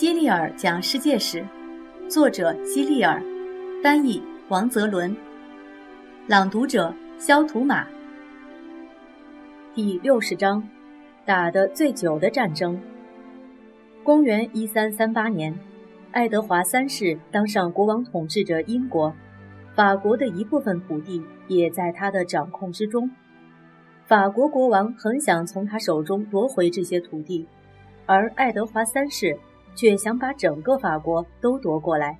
希利尔讲世界史，作者希利尔，翻译王泽伦，朗读者肖图马。第六十章，打得最久的战争。公元一三三八年，爱德华三世当上国王，统治着英国，法国的一部分土地也在他的掌控之中。法国国王很想从他手中夺回这些土地，而爱德华三世。却想把整个法国都夺过来。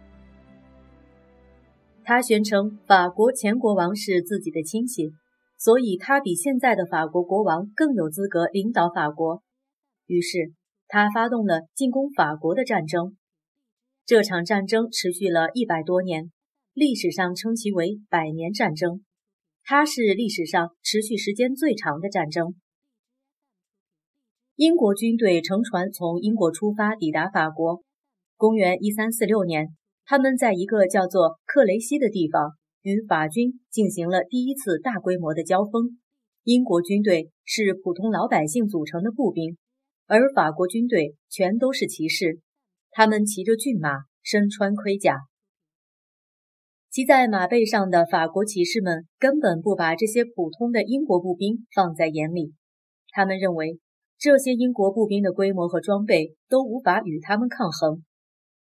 他宣称法国前国王是自己的亲戚，所以他比现在的法国国王更有资格领导法国。于是，他发动了进攻法国的战争。这场战争持续了一百多年，历史上称其为百年战争。它是历史上持续时间最长的战争。英国军队乘船从英国出发，抵达法国。公元一三四六年，他们在一个叫做克雷西的地方与法军进行了第一次大规模的交锋。英国军队是普通老百姓组成的步兵，而法国军队全都是骑士。他们骑着骏马，身穿盔甲。骑在马背上的法国骑士们根本不把这些普通的英国步兵放在眼里，他们认为。这些英国步兵的规模和装备都无法与他们抗衡，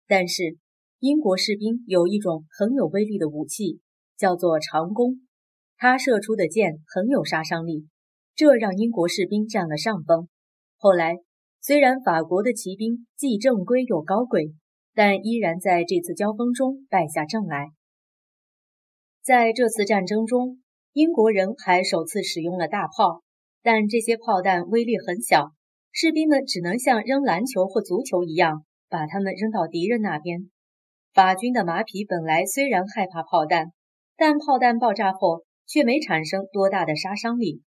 但是英国士兵有一种很有威力的武器，叫做长弓，它射出的箭很有杀伤力，这让英国士兵占了上风。后来，虽然法国的骑兵既正规又高贵，但依然在这次交锋中败下阵来。在这次战争中，英国人还首次使用了大炮。但这些炮弹威力很小，士兵们只能像扔篮球或足球一样把它们扔到敌人那边。法军的马匹本来虽然害怕炮弹，但炮弹爆炸后却没产生多大的杀伤力。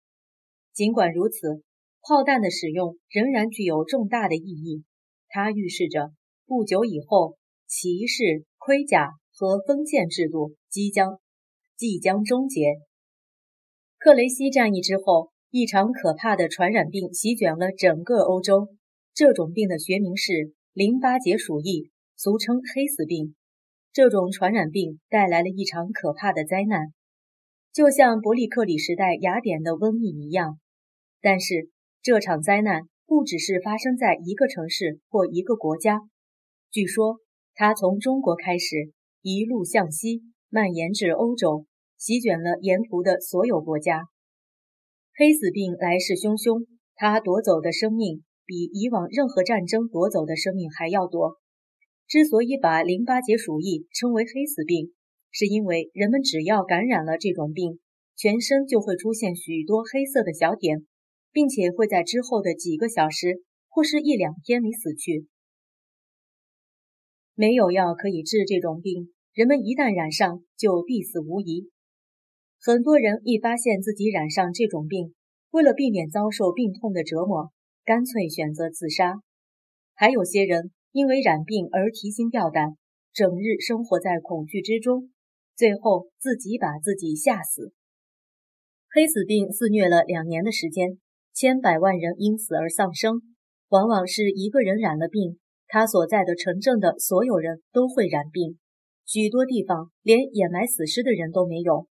尽管如此，炮弹的使用仍然具有重大的意义。它预示着不久以后，骑士、盔甲和封建制度即将即将终结。克雷西战役之后。一场可怕的传染病席卷了整个欧洲。这种病的学名是淋巴结鼠疫，俗称黑死病。这种传染病带来了一场可怕的灾难，就像伯利克里时代雅典的瘟疫一样。但是，这场灾难不只是发生在一个城市或一个国家。据说，它从中国开始，一路向西蔓延至欧洲，席卷了沿途的所有国家。黑死病来势汹汹，它夺走的生命比以往任何战争夺走的生命还要多。之所以把淋巴结鼠疫称为黑死病，是因为人们只要感染了这种病，全身就会出现许多黑色的小点，并且会在之后的几个小时或是一两天里死去。没有药可以治这种病，人们一旦染上就必死无疑。很多人一发现自己染上这种病，为了避免遭受病痛的折磨，干脆选择自杀。还有些人因为染病而提心吊胆，整日生活在恐惧之中，最后自己把自己吓死。黑死病肆虐了两年的时间，千百万人因此而丧生。往往是一个人染了病，他所在的城镇的所有人都会染病，许多地方连掩埋死尸的人都没有。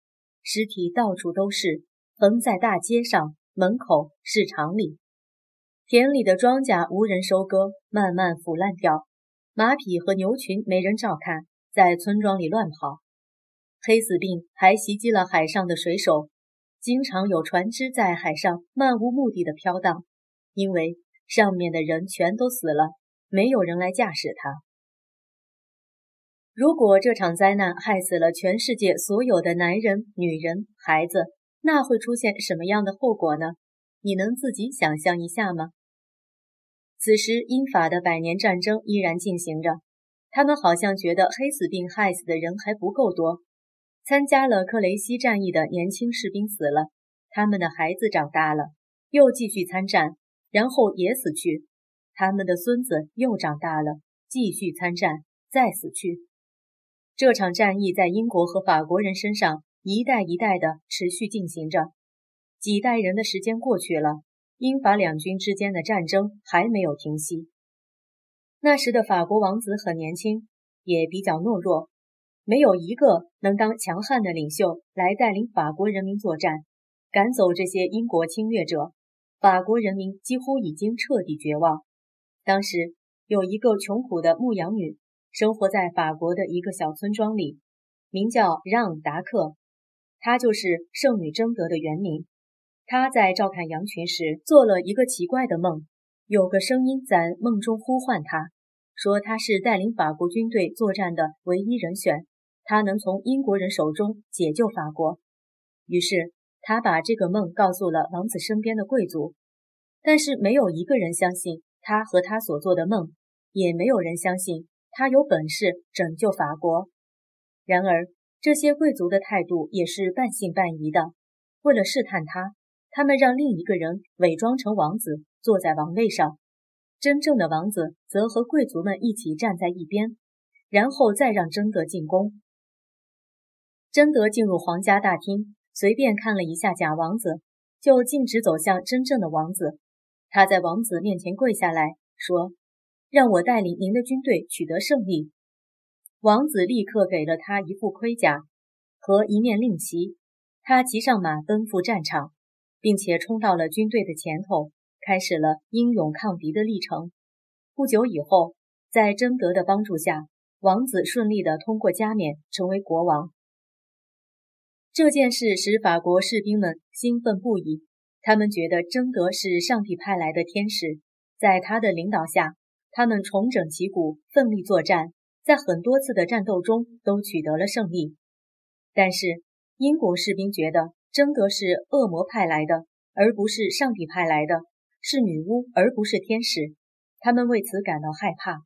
尸体到处都是，横在大街上、门口、市场里。田里的庄稼无人收割，慢慢腐烂掉。马匹和牛群没人照看，在村庄里乱跑。黑死病还袭击了海上的水手，经常有船只在海上漫无目的的飘荡，因为上面的人全都死了，没有人来驾驶它。如果这场灾难害死了全世界所有的男人、女人、孩子，那会出现什么样的后果呢？你能自己想象一下吗？此时，英法的百年战争依然进行着。他们好像觉得黑死病害死的人还不够多。参加了克雷西战役的年轻士兵死了，他们的孩子长大了，又继续参战，然后也死去。他们的孙子又长大了，继续参战，再死去。这场战役在英国和法国人身上一代一代的持续进行着，几代人的时间过去了，英法两军之间的战争还没有停息。那时的法国王子很年轻，也比较懦弱，没有一个能当强悍的领袖来带领法国人民作战，赶走这些英国侵略者。法国人民几乎已经彻底绝望。当时有一个穷苦的牧羊女，生活在法国的一个小村庄里，名叫让达克，她就是圣女贞德的原名。她在照看羊群时做了一个奇怪的梦，有个声音在梦中呼唤她，说他是带领法国军队作战的唯一人选，他能从英国人手中解救法国。于是。他把这个梦告诉了王子身边的贵族，但是没有一个人相信他和他所做的梦，也没有人相信他有本事拯救法国。然而，这些贵族的态度也是半信半疑的。为了试探他，他们让另一个人伪装成王子坐在王位上，真正的王子则和贵族们一起站在一边，然后再让贞德进宫。贞德进入皇家大厅。随便看了一下假王子，就径直走向真正的王子。他在王子面前跪下来说：“让我带领您的军队取得胜利。”王子立刻给了他一副盔甲和一面令旗。他骑上马奔赴战场，并且冲到了军队的前头，开始了英勇抗敌的历程。不久以后，在贞德的帮助下，王子顺利地通过加冕，成为国王。这件事使法国士兵们兴奋不已，他们觉得贞德是上帝派来的天使，在他的领导下，他们重整旗鼓，奋力作战，在很多次的战斗中都取得了胜利。但是英国士兵觉得贞德是恶魔派来的，而不是上帝派来的，是女巫而不是天使，他们为此感到害怕。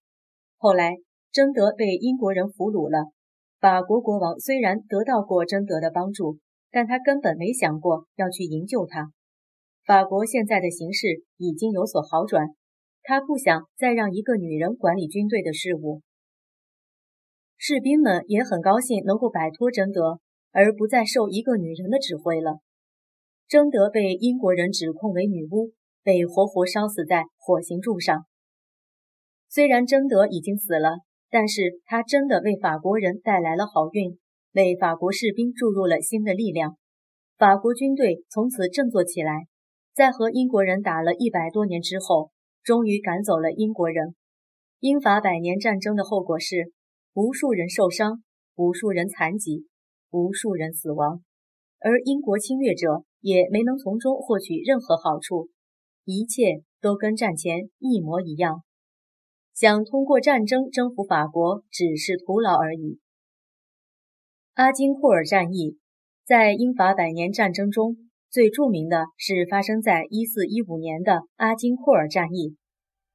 后来，贞德被英国人俘虏了。法国国王虽然得到过贞德的帮助，但他根本没想过要去营救他。法国现在的形势已经有所好转，他不想再让一个女人管理军队的事务。士兵们也很高兴能够摆脱贞德，而不再受一个女人的指挥了。贞德被英国人指控为女巫，被活活烧死在火刑柱上。虽然贞德已经死了。但是他真的为法国人带来了好运，为法国士兵注入了新的力量。法国军队从此振作起来，在和英国人打了一百多年之后，终于赶走了英国人。英法百年战争的后果是无数人受伤，无数人残疾，无数人死亡，而英国侵略者也没能从中获取任何好处，一切都跟战前一模一样。想通过战争征服法国只是徒劳而已。阿金库尔战役在英法百年战争中最著名的是发生在1415年的阿金库尔战役。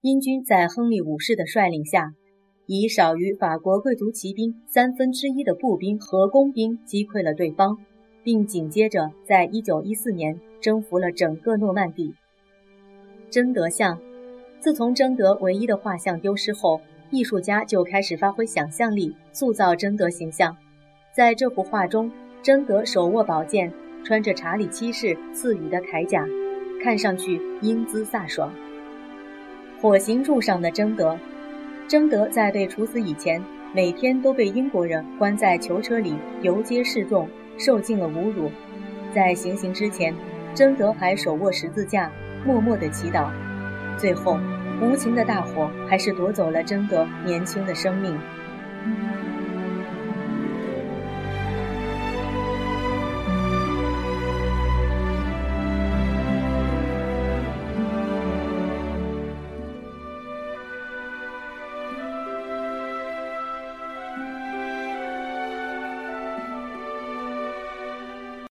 英军在亨利五世的率领下，以少于法国贵族骑兵三分之一的步兵和工兵击溃了对方，并紧接着在1914年征服了整个诺曼底。贞德像。自从贞德唯一的画像丢失后，艺术家就开始发挥想象力，塑造贞德形象。在这幅画中，贞德手握宝剑，穿着查理七世赐予的铠甲，看上去英姿飒爽。火刑柱上的贞德，贞德在被处死以前，每天都被英国人关在囚车里游街示众，受尽了侮辱。在行刑之前，贞德还手握十字架，默默地祈祷。最后，无情的大火还是夺走了贞德年轻的生命。